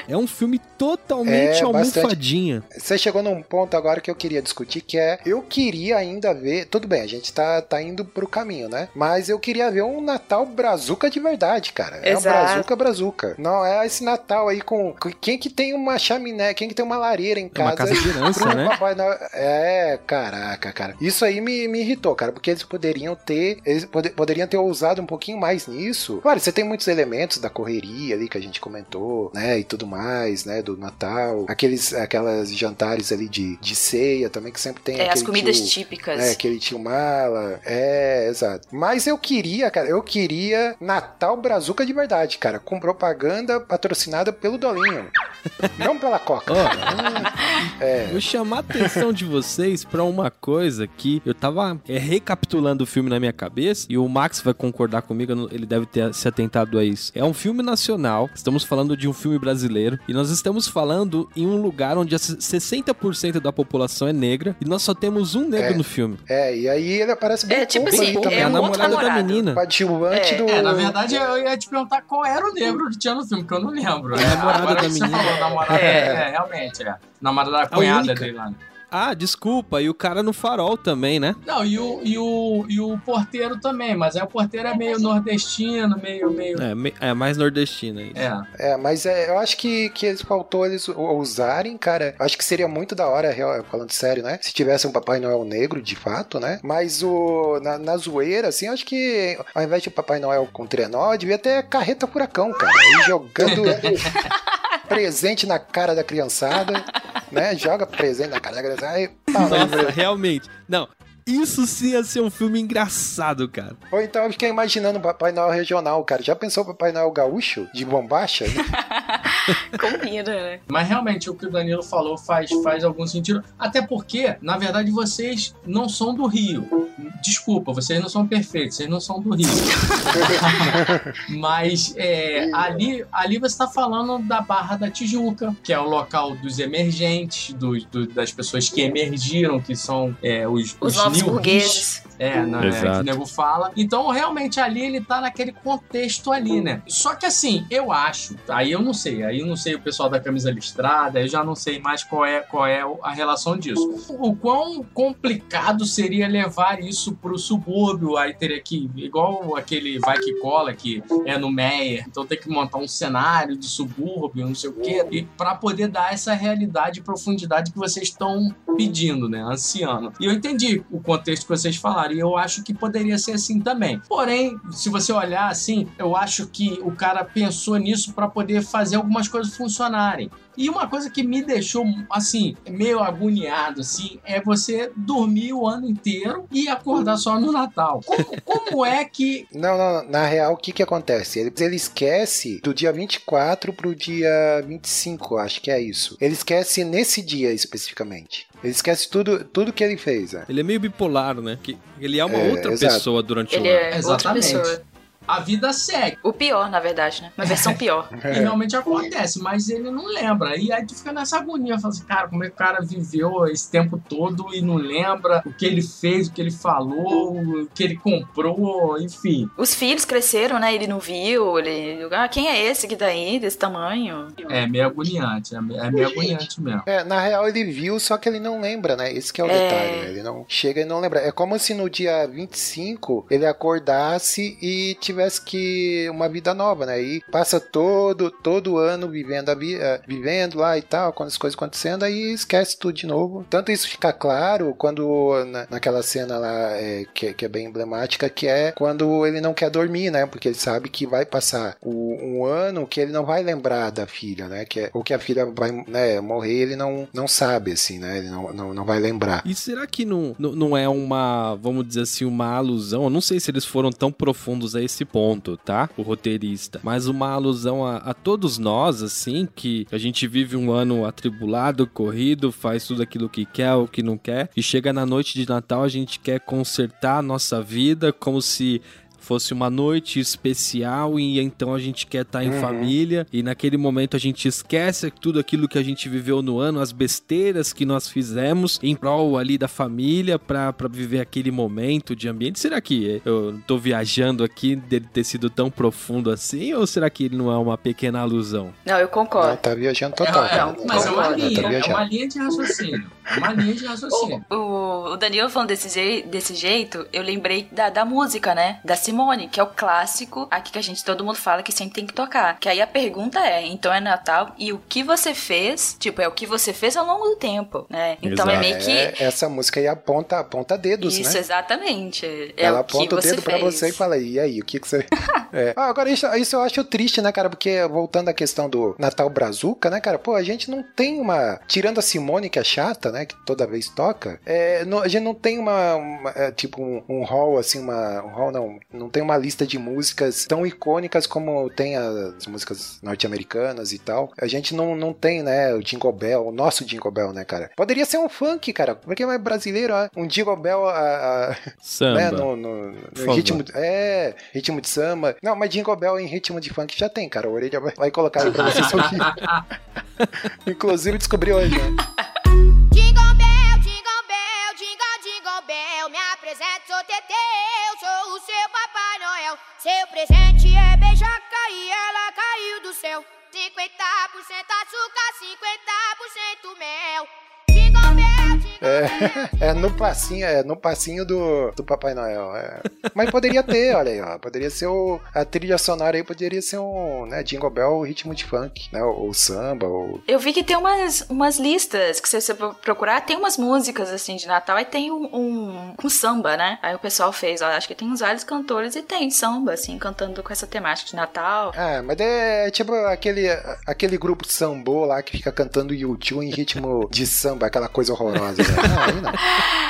É um filme totalmente É, bastante. almofadinha. Você chegou num ponto agora que eu queria discutir, que é eu queria ainda ver. Tudo bem, a gente tá, tá indo pro caminho, né? Mas eu queria ver um Natal brazuca de verdade, cara. É um Exato. brazuca brazuca. Não é esse Natal aí com. Quem que tem uma chaminé, quem que tem uma lareira em É uma casa de herança, né? Papai Noel. É, caraca, cara. Isso aí me, me irritou, cara, porque eles poderiam ter. Eles pode- poderiam ter ousado um pouquinho mais nisso. Claro, você tem muitos elementos da correria ali que a gente comentou, né? E tudo mais, né? Do Natal. Aqueles, aquelas jantares ali de, de ceia também, que sempre tem É, as comidas tio- típicas. é, aquele tio mala. É, exato. Mas eu queria, cara, eu queria Natal Brazuca de verdade, cara, com propaganda patrocinada pelo Dolinho. Não pela Coca. Ó, É. Vou chamar a atenção de vocês pra uma coisa que eu tava é, recapitulando o filme na minha cabeça e o Max vai concordar comigo, ele deve ter se atentado a isso. É um filme nacional, estamos falando de um filme brasileiro e nós estamos falando em um lugar onde a 60% da população é negra e nós só temos um negro É. no filme. É, e aí ele aparece bem É, tipo pouco assim, também. é a um namorada da namorado. menina. Coadjuvante É, do. É, na verdade eu ia te perguntar qual era o negro que tinha no filme, que eu não lembro. É a namorada Agora da menina. falou, namorada, É. é, é, realmente, é. Namorada da cunhada única. dele lá. Ah, desculpa, e o cara no farol também, né? Não, e o, e, o, e o porteiro também, mas aí o porteiro é meio nordestino, meio. meio... É, me- é mais nordestina isso. É. É, mas é, eu acho que, que eles faltou eles usarem, cara. Acho que seria muito da hora, real- falando sério, né? Se tivesse um Papai Noel negro, de fato, né? Mas o na, na zoeira, assim, acho que ao invés de Papai Noel com trenó, devia ter carreta furacão, cara. Aí jogando presente na cara da criançada, né? Joga presente na cara da criançada. Aí, pá, Nossa, realmente. Não, isso sim ia ser um filme engraçado, cara. Ou então eu fiquei imaginando o Papai Noel regional, cara. Já pensou o Papai Noel gaúcho? De bombacha? Combina, né? Mas realmente o que o Danilo falou faz, faz algum sentido. Até porque, na verdade, vocês não são do Rio. Desculpa, vocês não são perfeitos, vocês não são do Rio. Mas é, ali, ali você está falando da Barra da Tijuca, que é o local dos emergentes, dos, do- das pessoas que emergiram, que são é, os, Os novos new burgueses. É, não, é, Exato. que o nego fala. Então, realmente, ali ele tá naquele contexto ali, né? Só que assim, eu acho, aí eu não sei, aí eu não sei o pessoal da camisa listrada, eu já não sei mais qual é, qual é a relação disso. O quão complicado seria levar isso pro subúrbio, aí teria que, igual aquele vai que cola que é no Meyer, então tem que montar um cenário de subúrbio, não sei o quê, e para poder dar essa realidade e profundidade que vocês estão pedindo, né, ansiando. E eu entendi o contexto que vocês falaram, e eu acho que poderia ser assim também. Porém, se você olhar assim, eu acho que o cara pensou nisso para poder fazer algumas coisas funcionarem. E uma coisa que me deixou, assim, meio agoniado, assim, é você dormir o ano inteiro e acordar só no Natal. Como, como é que. Não, não, na real, o que que acontece? Ele, ele esquece do dia 24 pro dia 25, acho que é isso. Ele esquece nesse dia especificamente. Ele esquece tudo, tudo que ele fez. né? Ele é meio bipolar, né? Que ele é uma É, outra exato. pessoa durante Ele o ano. é outra Exatamente. pessoa. A vida segue. O pior, na verdade, né? Uma versão pior. E realmente acontece, mas ele não lembra. E aí tu fica nessa agonia, fala assim, cara, como é que o cara viveu esse tempo todo e não lembra o que ele fez, o que ele falou, o que ele comprou, enfim. Os filhos cresceram, né? Ele não viu. Ele. Ah, quem é esse que tá aí, desse tamanho? É meio agoniante, é meio, é meio agoniante mesmo. É, na real ele viu, só que ele não lembra, né? Esse que é o É. detalhe, né? Ele não chega e não lembra. É como se no dia 25 ele acordasse e tivesse que uma vida nova, né? E passa todo todo ano vivendo a vida, vivendo lá e tal, com as coisas acontecendo, aí esquece tudo de novo. Tanto isso fica claro quando na, naquela cena lá é, que, que é bem emblemática, que é quando ele não quer dormir, né? Porque ele sabe que vai passar o- um ano que ele não vai lembrar da filha, né? Que é, ou que a filha vai né, morrer, ele não, não sabe, assim, né? Ele não, não, não vai lembrar. E será que não, não, não é uma, vamos dizer assim, uma alusão? Eu não sei se eles foram tão profundos a esse ponto, tá? O roteirista. Mas uma alusão a, a todos nós, assim, que a gente vive um ano atribulado, corrido, faz tudo aquilo que quer, o que não quer. E chega na noite de Natal, a gente quer consertar a nossa vida como se fosse uma noite especial e então a gente quer estar em Uhum. família e naquele momento a gente esquece tudo aquilo que a gente viveu no ano, as besteiras que nós fizemos em prol ali da família pra pra viver aquele momento de ambiente. Será que eu tô viajando aqui dele ter sido tão profundo assim ou será que ele não é uma pequena alusão? Não, eu Não, concordo. tá viajando total. É, é, mas é uma Concordo. linha, Tá é uma linha de raciocínio. É uma linha de raciocínio. O, o Daniel falando desse, desse jeito, eu lembrei da, da música, né? Da Simone, que é o clássico, aqui que a gente, todo mundo fala que sempre tem que tocar. Que aí a pergunta é, então é Natal, e o que você fez? Tipo, é o que você fez ao longo do tempo, né? Então é Exato. meio que... É, essa música aí aponta, aponta dedos, Isso, né? exatamente. É Ela aponta o dedo pra fez. você e fala, e aí, o que que você... É. Ah, agora, isso, isso eu acho triste, né, cara? Porque, voltando à questão do Natal Brazuca, né, cara? Pô, a gente não tem uma... Tirando a Simone, que é chata, né? Que toda vez toca. É, não- a gente não tem uma... uma, é, tipo, um, um hall, assim, uma... Um hall, não. não tem uma lista de músicas tão icônicas como tem as músicas norte-americanas e tal. A gente não, não tem, né, o Jingle Bell, o nosso Jingle Bell, né, cara? Poderia ser um funk, cara, porque é brasileiro, ó. Um Jingle Bell, a, a, Samba. né, no, no- no ritmo, é, ritmo de samba. Não, mas Jingle Bell em ritmo de funk já tem, cara. A orelha vai, vai colocar aí pra vocês ouvir. Inclusive descobri hoje, né? Seu presente é beijoca e ela caiu do céu. 50% açúcar, 50% mel. É, é no passinho, é no passinho do, do Papai Noel. é. Mas poderia ter, olha aí, ó. Poderia ser o, a trilha sonora aí, poderia ser um, né, Jingle Bell ritmo de funk, né? Ou, samba, ou. Eu vi que tem umas, umas listas que se você pro- procurar, tem umas músicas assim de Natal, aí tem um, um com samba, né? Aí o pessoal fez, ó, acho que tem uns vários cantores e tem samba, assim, cantando com essa temática de Natal. Ah, mas é tipo aquele, aquele grupo sambô lá que fica cantando YouTube em ritmo de samba, aquela coisa horrorosa. Não, aí não.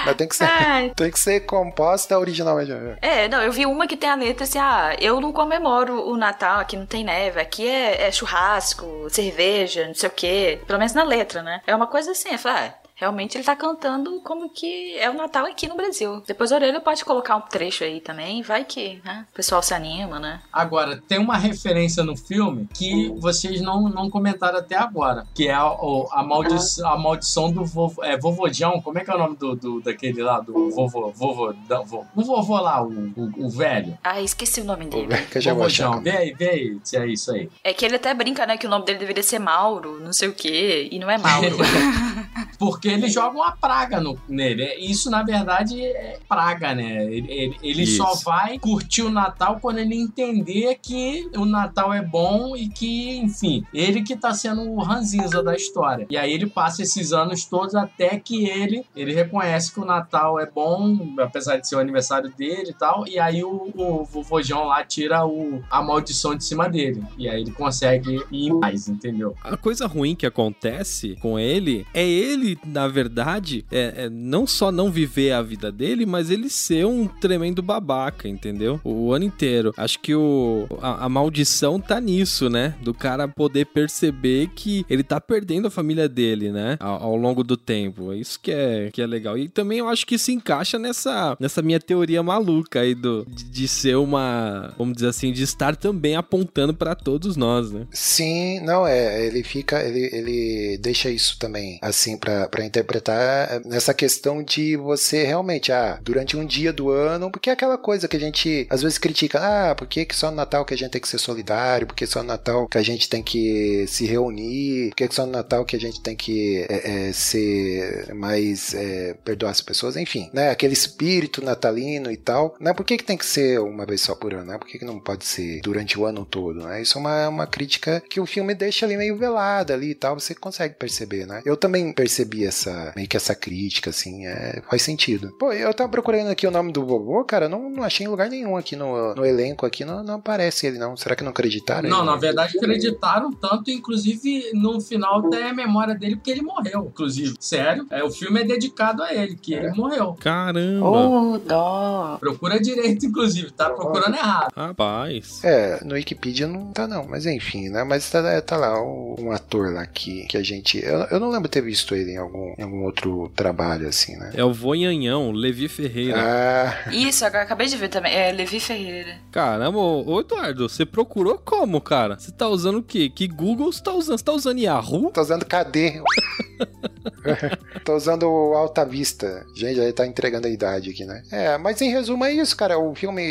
Mas tem que ser, Ai. tem que ser composta originalmente. É, não, eu vi uma que tem a letra assim, ah, eu não comemoro o Natal, aqui não tem neve, aqui é, é churrasco, cerveja, não sei o quê. Pelo menos na letra, né? É uma coisa assim, eu falei, ah, realmente ele tá cantando como que é o Natal aqui no Brasil. Depois a Orelha pode colocar um trecho aí também, vai que, né? O pessoal se anima, né? Agora, tem uma referência no filme que vocês não, não comentaram até agora, que é a, o- a, maldi a maldição do vovô, é, vovodião. Como é que é o nome do, do- daquele lá, do vovô, vovô, da, vo- o vovô lá, o, o, o velho? Ah, esqueci o nome dele. Que eu já vou achar. Vovodião, vê aí, vê aí se é isso aí. É que ele até brinca, né, que o nome dele deveria ser Mauro, não sei o quê, e não é Mauro. Porque ele joga uma praga no, nele. É, Isso, na verdade, é praga, né? Ele, ele- Isso. só vai curtir o Natal quando ele entender que o Natal é bom e que, enfim, ele que tá sendo o ranzinza da história. E aí ele passa esses anos todos até que ele, ele reconhece que o Natal é bom, apesar de ser o aniversário dele e tal. E aí o, o vovojão lá tira o, a maldição de cima dele. E aí ele consegue ir paz, entendeu? A coisa ruim que acontece com ele é ele, na verdade, é, é não só não viver a vida dele, mas ele ser um tremendo babaca, entendeu? O, ano inteiro. Acho que o, a, a maldição tá nisso, né? Do cara poder perceber que ele tá perdendo a família dele, né? Ao, ao longo do tempo. É isso que é, que é legal. E também eu acho que se encaixa nessa, nessa minha teoria maluca aí do, de, de ser uma, vamos dizer assim, de estar também apontando pra todos nós, né? Sim, não, é, ele fica, ele, ele deixa isso também, assim, pra pra interpretar nessa questão de você realmente, ah, durante um dia do ano, porque é aquela coisa que a gente às vezes critica, ah, por que, que só no Natal que a gente tem que ser solidário, por que só no Natal que a gente tem que se reunir, por que, que só no Natal que a gente tem que é, é, ser mais, é, perdoar as pessoas, enfim, né, aquele espírito natalino e tal, né, por que, que tem que ser uma vez só por ano, né, por que, que não pode ser durante o ano todo, né, isso é uma, uma crítica que o filme deixa ali meio velada ali e tal, você consegue perceber, né, eu também percebi essa, meio que essa crítica, assim, é, faz sentido. Pô, eu tava procurando aqui o nome do vovô, cara, não, não achei em lugar nenhum aqui no, no elenco, aqui não, não aparece ele não, será que não acreditaram? Não, ele? na verdade acreditaram tanto, inclusive no final tem a memória dele porque ele morreu, inclusive. Sério, é, o filme é dedicado a ele, que ele morreu. Caramba! Oh, dó. Procura direito, inclusive, tá procurando errado. Rapaz. É, no Wikipedia não tá não, mas enfim, né? Mas tá, tá lá um, um ator lá que, que a gente. Eu, eu não lembro de ter visto ele em algum, em algum outro trabalho, assim, né? É o Vonhanhão, Levi Ferreira. Ah, Isso, agora acabei de ver também. É Levi Ferreira. Caramba, ô ô, Eduardo, você procurou como, cara? Você tá usando o quê? Que Google você tá usando? Você tá usando Yahoo? tô usando KD. tô usando o Alta Vista. Gente, já tá entregando a idade aqui, né? É, mas em resumo é isso, cara. O filme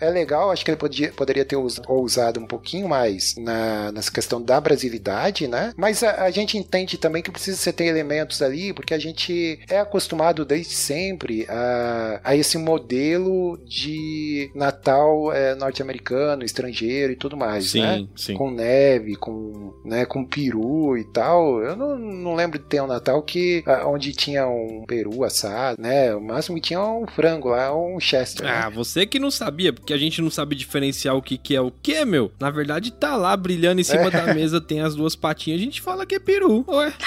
é legal, acho que ele podia, poderia ter us- ousado um pouquinho mais na, nessa questão da brasilidade, né? Mas a, a gente entende também que precisa você ter elementos ali, porque a gente é acostumado desde sempre a, a esse modelo de Natal é, norte-americano, estrangeiro e tudo mais, né? Sim, sim. com neve, com, né, com peru e tal. Eu não, não lembro de ter um Natal que ah, onde tinha um peru assado, né? O máximo que tinha um frango lá, um chester. né? Ah, você que não sabia, porque a gente não sabe diferenciar o que, que é o que, meu. Na verdade, tá lá brilhando em cima da mesa, tem as duas patinhas, a gente fala que é peru. Ué,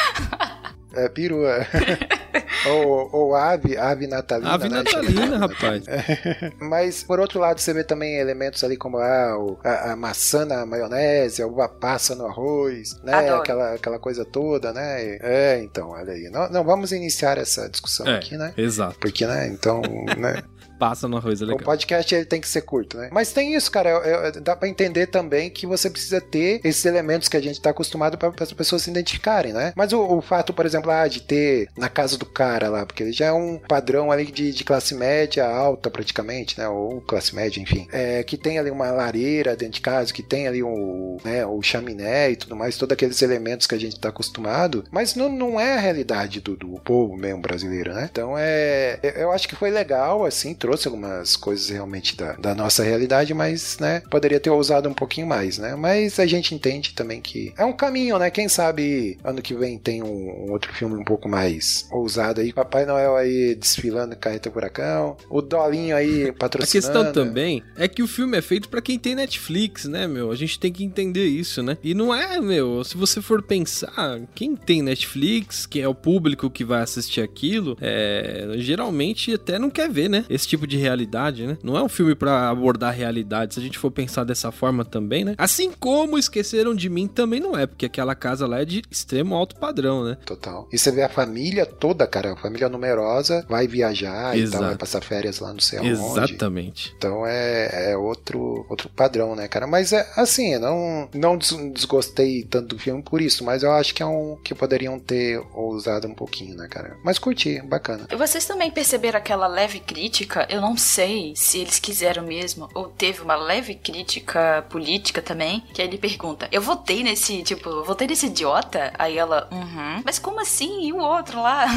É peru, é. ou, ou ave, ave natalina. Ave né? natalina, rapaz. Mas, por outro lado, você vê também elementos ali como ah, o- a, a maçã na maionese, a uva passa no arroz, né? Adoro. Aquela, aquela coisa toda, né? É, então, olha aí. Não, não vamos iniciar essa discussão É, aqui, né? exato. Porque, né, então, né, Passa no arroz, é o legal. podcast ele tem que ser curto, né? Mas tem isso, cara, eu- eu- dá pra entender também que você precisa ter esses elementos que a gente tá acostumado para as pessoas se identificarem, né? Mas o, o fato, por exemplo, ah, de ter na casa do cara lá, porque ele já é um padrão ali de, de classe média alta praticamente, né? Ou classe média, enfim. É, que tem ali uma lareira dentro de casa, que tem ali o, né, o chaminé e tudo mais, todos aqueles elementos que a gente tá acostumado, mas não, não é a realidade do, do povo mesmo brasileiro, né? Então é. Eu acho que foi legal, assim, trouxe algumas coisas realmente da, da nossa realidade, mas, né, poderia ter ousado um pouquinho mais, né? Mas a gente entende também que é um caminho, né? Quem sabe ano que vem tem um, um outro filme um pouco mais ousado aí. Papai Noel aí desfilando carreta furacão, o Dolinho aí A patrocinando. questão também é que o filme é feito pra quem tem Netflix, né, meu? A gente tem que entender isso, né? E não é, meu, se você for pensar, quem tem Netflix, que é o público que vai assistir aquilo, é, geralmente até não quer ver, né? Esse tipo de realidade, né? Não é um filme pra abordar a realidade, se a gente for pensar dessa forma também, né? Assim como Esqueceram de Mim também não é, porque aquela casa lá é de extremo alto padrão, né? Total. E você vê a família toda, cara, a família numerosa vai viajar e Exato. tal, vai passar férias lá sei aonde. Exatamente. Então é, é outro, outro padrão, né, cara? Mas é assim, não, não des- desgostei tanto do filme por isso, mas eu acho que é um que poderiam ter ousado um pouquinho, né, cara? Mas curti, bacana. E Vocês também perceberam aquela leve crítica? Eu não sei se eles quiseram mesmo, ou teve uma leve crítica política também, que aí ele pergunta: Eu votei nesse, tipo, votei nesse idiota? Aí ela, uhum. Mas como assim? E o outro lá?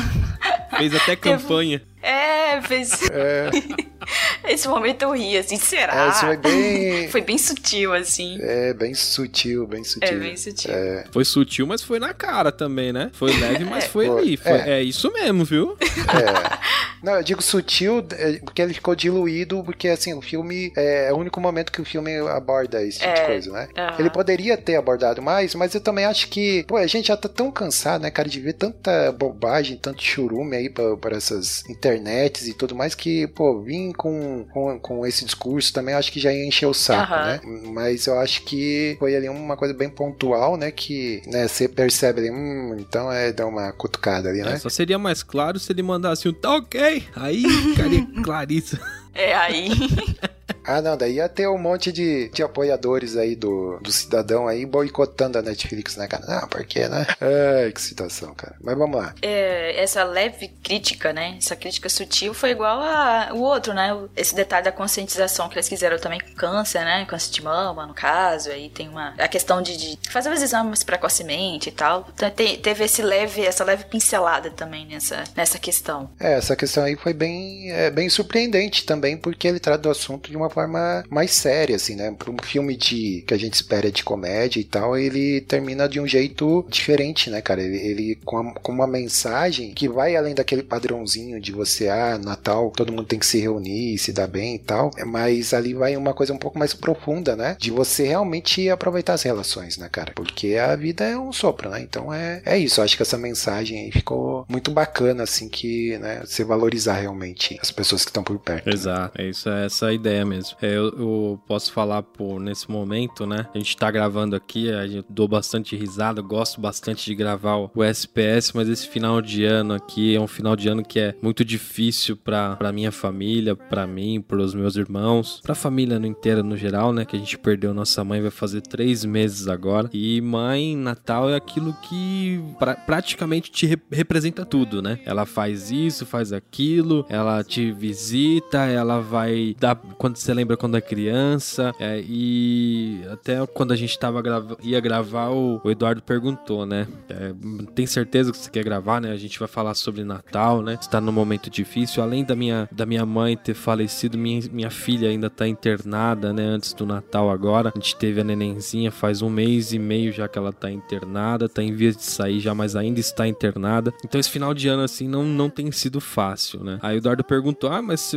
Fez até campanha. É, fez. Esse momento eu ri, assim, será? É, isso foi bem. Foi bem sutil, assim. É, bem sutil, bem sutil. É, bem sutil. É, Foi sutil, mas foi na cara também, né? Foi leve, mas foi Foi. ali. Foi- É. é. isso mesmo, viu? é. Não, eu digo sutil é, porque ele ficou diluído, porque assim, o filme é, é o único momento que o filme aborda esse tipo de É. coisa, né? Aham. Ele poderia ter abordado mais, mas eu também acho que, pô, a gente já tá tão cansado, né, cara, de ver tanta bobagem, tanto churume aí pra, pra essas internets e tudo mais, que, pô, vim com, com, com esse discurso também acho que já ia encher o saco, Aham. né? Mas eu acho que foi ali uma coisa bem pontual, né, que, né, você percebe ali, hum, então é dar uma cutucada ali, né? É, só seria mais claro se ele mandasse um tá ok. Aí ficaria claríssimo. É, aí. Ah, não, daí ia ter um monte de, de apoiadores aí do, do cidadão aí boicotando a Netflix, né, cara? Não, por quê, né? Ai, que situação, cara. Mas vamos lá. É, essa leve crítica, né? Essa crítica sutil foi igual a o outro, né? Esse detalhe da conscientização que eles fizeram também com câncer, né? Câncer de mama, no caso. Aí tem uma. A questão de, de fazer os exames precocemente e tal. Então, te- teve esse leve, essa leve pincelada também nessa, nessa questão. É, essa questão aí foi bem, é, bem surpreendente também, porque ele trata do assunto de uma forma mais séria, assim, né? Para um filme de que a gente espera de comédia e tal, ele termina de um jeito diferente, né, cara? Ele, ele com, a- com uma mensagem que vai além daquele padrãozinho de você, ah, Natal, todo mundo tem que se reunir, se dar bem e tal, mas ali vai uma coisa um pouco mais profunda, né? De você realmente aproveitar as relações, né, cara? Porque a vida é um sopro, né? Então é, é isso. Acho que essa mensagem aí ficou muito bacana, assim, que, né, você valorizar realmente as pessoas que estão por perto. né? Exato, é isso, é essa ideia mesmo. É, eu, eu posso falar por nesse momento, né? A gente tá gravando aqui, a gente dou bastante risada, gosto bastante de gravar o, SPS, mas esse final de ano aqui é um final de ano que é muito difícil pra, pra minha família, pra mim, pros meus irmãos, pra família no inteira no geral, né? Que a gente perdeu nossa mãe, vai fazer três meses agora. E mãe, Natal é aquilo que pra- praticamente te re- representa tudo, né? Ela faz isso, faz aquilo, ela te visita, ela vai dar quando você lembra quando é criança, é, e até quando a gente tava grava, ia gravar, o, o Eduardo perguntou, né? É, tem certeza que você quer gravar, né? A gente vai falar sobre Natal, né? Está num momento difícil, além da minha, da minha mãe ter falecido, minha, minha filha ainda tá internada, né? Antes do Natal agora, a gente teve a nenenzinha faz um mês e meio já que ela tá internada, tá em vias de sair já, mas ainda está internada. Então esse final de ano assim não, não tem sido fácil, né? Aí o Eduardo perguntou: "Ah, mas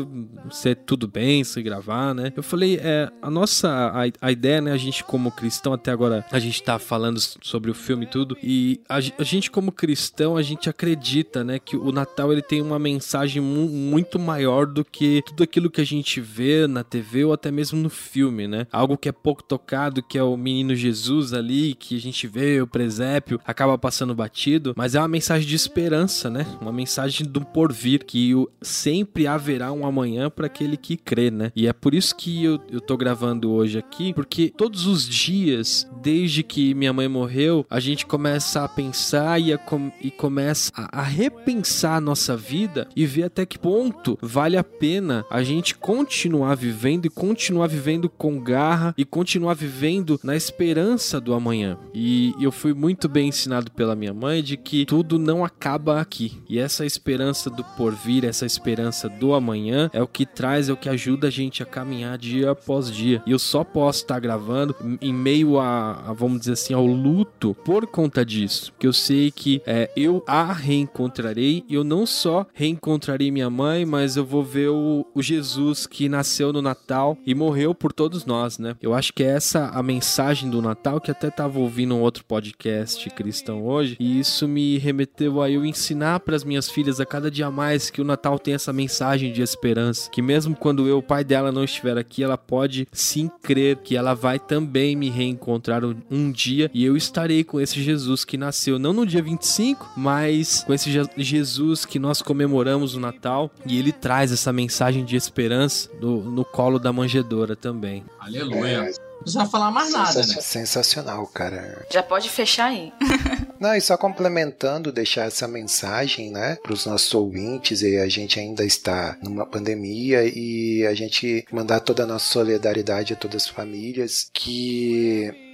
se é tudo bem se gravar?" Né? Eu falei, é, a nossa a, a ideia, né? A gente como cristão até agora a gente tá falando sobre o filme e tudo e a, a gente como cristão a gente acredita, né? Que o Natal ele tem uma mensagem mu muito maior do que tudo aquilo que a gente vê na TV ou até mesmo no filme, né? Algo que é pouco tocado, que é o menino Jesus ali, que a gente vê o presépio, acaba passando batido, mas é uma mensagem de esperança, né? Uma mensagem do porvir, que sempre haverá um amanhã para aquele que crê, né? E é por isso que eu, eu tô gravando hoje aqui, porque todos os dias, desde que minha mãe morreu, a gente começa a pensar e, a, e começa a, a repensar a nossa vida e ver até que ponto vale a pena a gente continuar vivendo e continuar vivendo com garra e continuar vivendo na esperança do amanhã. E eu fui muito bem ensinado pela minha mãe de que tudo não acaba aqui. E essa esperança do porvir, essa esperança do amanhã é o que traz, é o que ajuda a gente a caminhar dia após dia. E eu só posso estar gravando em meio a, a vamos dizer assim, ao luto por conta disso. Que eu sei que é, eu a reencontrarei e eu não só reencontrarei minha mãe, mas eu vou ver o, o Jesus que nasceu no Natal e morreu por todos nós, né? Eu acho que é essa a mensagem do Natal que até tava ouvindo um outro podcast cristão hoje e isso me remeteu a eu ensinar para as minhas filhas a cada dia mais que o Natal tem essa mensagem de esperança, que mesmo quando eu, o pai dela, não estiver aqui, ela pode sim crer que ela vai também me reencontrar um, dia e eu estarei com esse Jesus que nasceu não no dia 25, mas com esse Jesus que nós comemoramos o Natal e ele traz essa mensagem de esperança no, no colo da manjedora também. Aleluia. É. Não precisa falar mais nada, né? Sensacional, cara. Já pode fechar aí. Não, e só complementando, deixar essa mensagem, né, para os nossos ouvintes, e a gente ainda está numa pandemia e a gente mandar toda a nossa solidariedade a todas as famílias que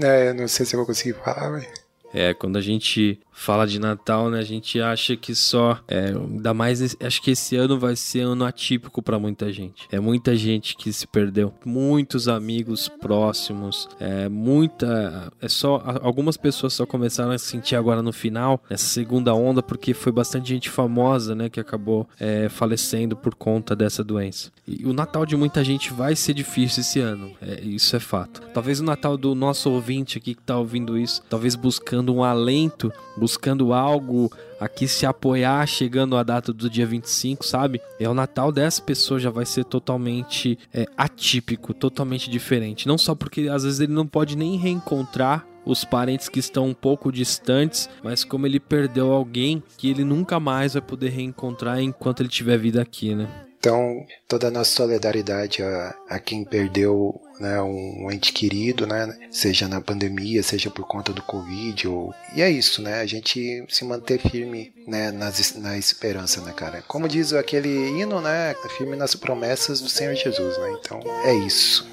É, eu não sei se eu vou conseguir falar, velho. É, quando a gente fala de Natal, né? A gente acha que só. É, ainda mais. Acho que esse ano vai ser ano atípico para muita gente. É muita gente que se perdeu. Muitos amigos próximos. É muita. É só. Algumas pessoas só começaram a sentir agora no final, essa segunda onda, porque foi bastante gente famosa, né? Que acabou é, falecendo por conta dessa doença. E o Natal de muita gente vai ser difícil esse ano. É, isso é fato. Talvez o Natal do nosso ouvinte aqui que tá ouvindo isso, talvez buscando um alento, algo a que se apoiar chegando a data do dia 25, sabe? É o Natal dessa pessoa já vai ser totalmente é, atípico, totalmente diferente. Não só porque às vezes ele não pode nem reencontrar os parentes que estão um pouco distantes, mas como ele perdeu alguém que ele nunca mais vai poder reencontrar enquanto ele tiver vida aqui, né? Então, toda a nossa solidariedade a, a quem perdeu né, um ente querido, né, seja na pandemia, seja por conta do Covid. Ou... E é isso, né? A gente se manter firme né, nas, na esperança, né, cara? Como diz aquele hino, né? Firme nas promessas do Senhor Jesus, né? Então, é isso.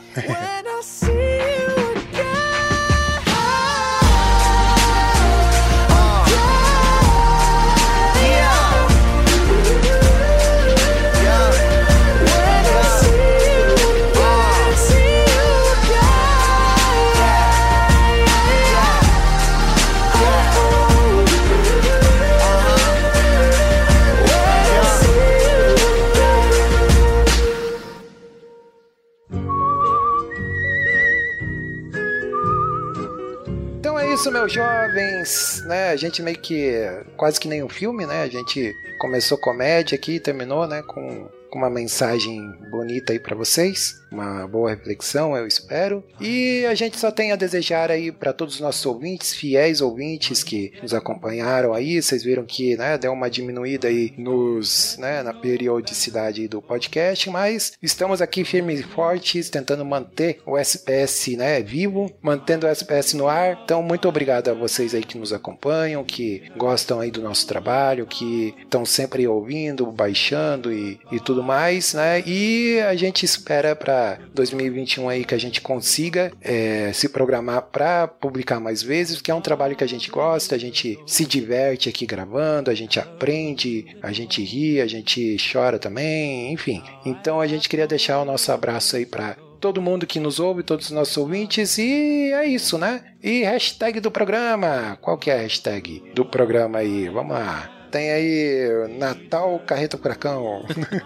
Meus jovens, né? A gente meio que quase que nem um filme, né? A gente começou comédia aqui e terminou, né, com com uma mensagem bonita aí para vocês, uma boa reflexão, eu espero. E a gente só tem a desejar aí para todos os nossos ouvintes, fiéis ouvintes que nos acompanharam aí, vocês viram que, né, deu uma diminuída aí nos, né, na periodicidade do podcast, mas estamos aqui firmes e fortes tentando manter o SPS, né, vivo, mantendo o SPS no ar. Então, muito obrigado a vocês aí que nos acompanham, que gostam aí do nosso trabalho, que estão sempre ouvindo, baixando e, e tudo mais, né? E a gente espera para 2021 aí que a gente consiga é, se programar para publicar mais vezes, que é um trabalho que a gente gosta, a gente se diverte aqui gravando, a gente aprende, a gente ri, a gente chora também, enfim. Então a gente queria deixar o nosso abraço aí para todo mundo que nos ouve, todos os nossos ouvintes, e é isso, né? E hashtag do programa, qual que é a hashtag do programa aí? Vamos lá. Tem aí Natal Carreta Furacão.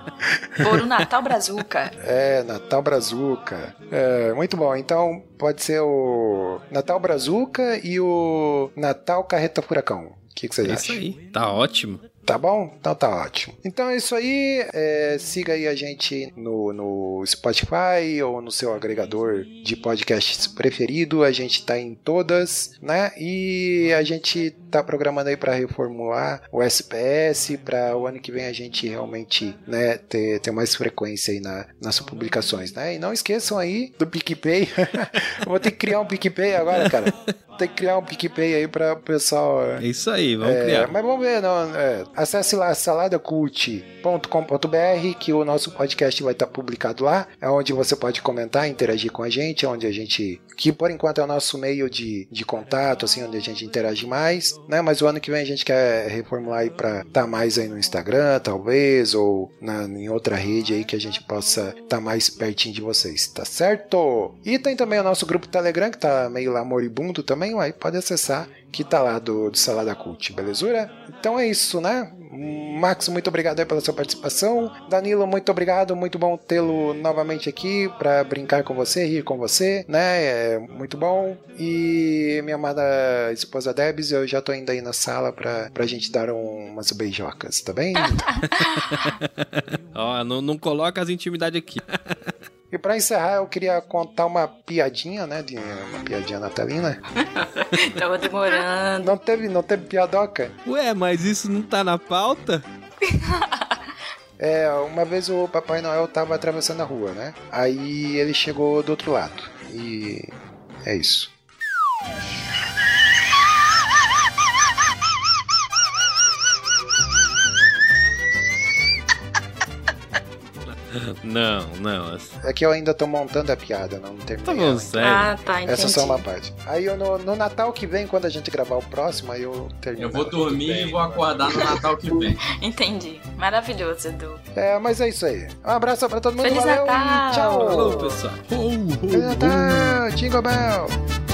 Por o Natal Brazuca. É, Natal Brazuca. É, muito bom. Então pode ser o Natal Brazuca e o Natal Carreta Furacão. O que, que vocês É acham? isso aí. Tá ótimo. Tá bom? Então tá ótimo. Então é isso aí. É, siga aí a gente no, no Spotify ou no seu agregador de podcasts preferido. A gente tá em todas, né? E a gente tá programando aí para reformular o SPS para o ano que vem a gente realmente né, ter, ter mais frequência aí na, nas publicações, né? E não esqueçam aí do PicPay. Vou ter que criar um PicPay agora, cara. Tem que criar um PicPay aí para o pessoal. É isso aí, vamos É, criar. mas vamos ver, não, é, acesse lá saladacult.com.br que o nosso podcast vai estar publicado lá, é onde você pode comentar, interagir com a gente, é onde a gente, que por enquanto é o nosso meio de, de contato, assim, onde a gente interage mais, né, mas o ano que vem a gente quer reformular aí para estar mais aí no Instagram, talvez, ou na, em outra rede aí que a gente possa estar mais pertinho de vocês, tá certo? E tem também o nosso grupo Telegram, que tá meio lá moribundo também, aí pode acessar que tá lá do, do Salada Cult, belezura? Então é isso, né? Max, muito obrigado pela sua participação. Danilo, muito obrigado, muito bom tê-lo novamente aqui para brincar com você, rir com você, né? É muito bom. E minha amada esposa Debs, eu já tô indo aí na sala pra, pra gente dar um- umas beijocas, tá bem? Ó, não, não coloca as intimidades aqui. e pra encerrar, eu queria contar uma piadinha, né? De, uma piadinha natalina. Tava demorando. Não teve, não teve piadoca? Ué, mas isso não tá na pauta? É, uma vez o Papai Noel tava atravessando a rua, né? Aí ele chegou do outro lado. E é isso. Não, não. É que eu ainda tô montando a piada, não terminei. Tá bom, sério. Ah, tá, entendi. Essa é só uma parte. Aí eu, no, no Natal que vem, quando a gente gravar o próximo, aí eu termino. Eu vou dormir e vou acordar no Natal que vem. Entendi. Maravilhoso, Edu. É, mas é isso aí. Um abraço pra todo mundo. Feliz valeu Natal! tchau. Falou, pessoal. Feliz. Natal! Jingle Bell!